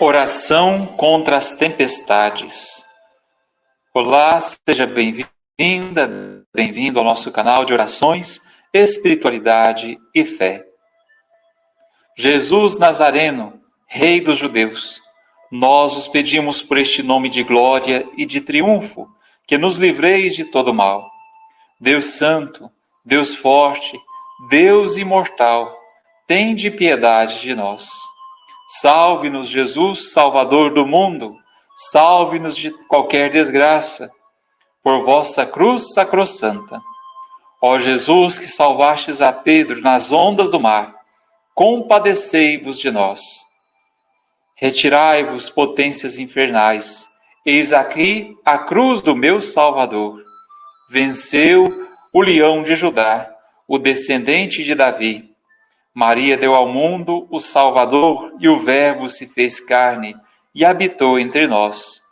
Oração contra as tempestades. Olá, seja bem-vinda, bem-vindo ao nosso canal de orações, espiritualidade e fé. Jesus Nazareno, Rei dos Judeus, nós os pedimos por este nome de glória e de triunfo, que nos livreis de todo mal. Deus Santo, Deus Forte, Deus Imortal, tende piedade de nós. Salve-nos, Jesus, Salvador do mundo, salve-nos de qualquer desgraça, por vossa cruz sacrossanta. Ó Jesus, que salvastes a Pedro nas ondas do mar, compadecei-vos de nós. Retirai-vos, potências infernais, eis aqui a cruz do meu Salvador. Venceu o leão de Judá, o descendente de Davi Maria deu ao mundo o Salvador e o Verbo se fez carne e habitou entre nós.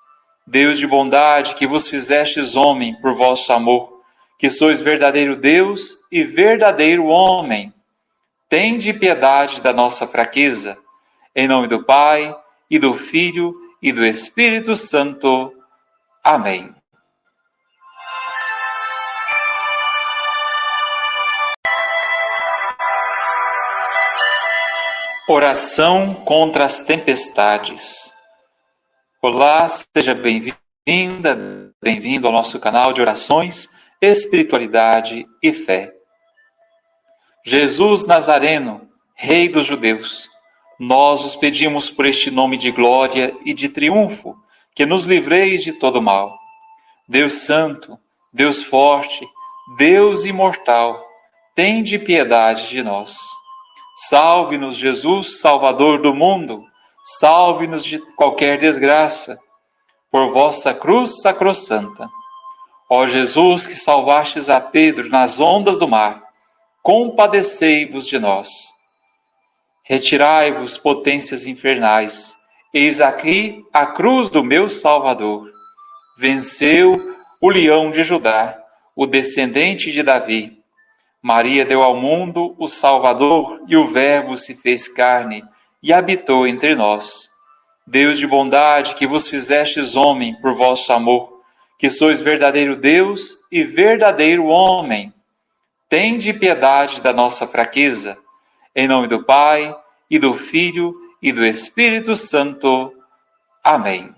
Deus de bondade, que vos fizestes homem por vosso amor, que sois verdadeiro Deus e verdadeiro homem, tende piedade da nossa fraqueza. Em nome do Pai, e do Filho, e do Espírito Santo. Amém. Oração contra as tempestades. Olá, seja bem-vinda, bem-vindo ao nosso canal de orações, espiritualidade e fé. Jesus Nazareno, Rei dos Judeus, nós os pedimos por este nome de glória e de triunfo, que nos livreis de todo mal. Deus Santo, Deus Forte, Deus Imortal, tende piedade de nós. Salve-nos, Jesus, Salvador do mundo, salve-nos de qualquer desgraça, por vossa cruz sacrossanta. Ó Jesus, que salvastes a Pedro nas ondas do mar, compadecei-vos de nós. Retirai-vos, potências infernais, eis aqui a cruz do meu Salvador. Venceu o leão de Judá, o descendente de Davi Maria deu ao mundo o Salvador e o Verbo se fez carne e habitou entre nós. Deus de bondade, que vos fizestes homem por vosso amor, que sois verdadeiro Deus e verdadeiro homem, tende piedade da nossa fraqueza. Em nome do Pai, e do Filho, e do Espírito Santo. Amém.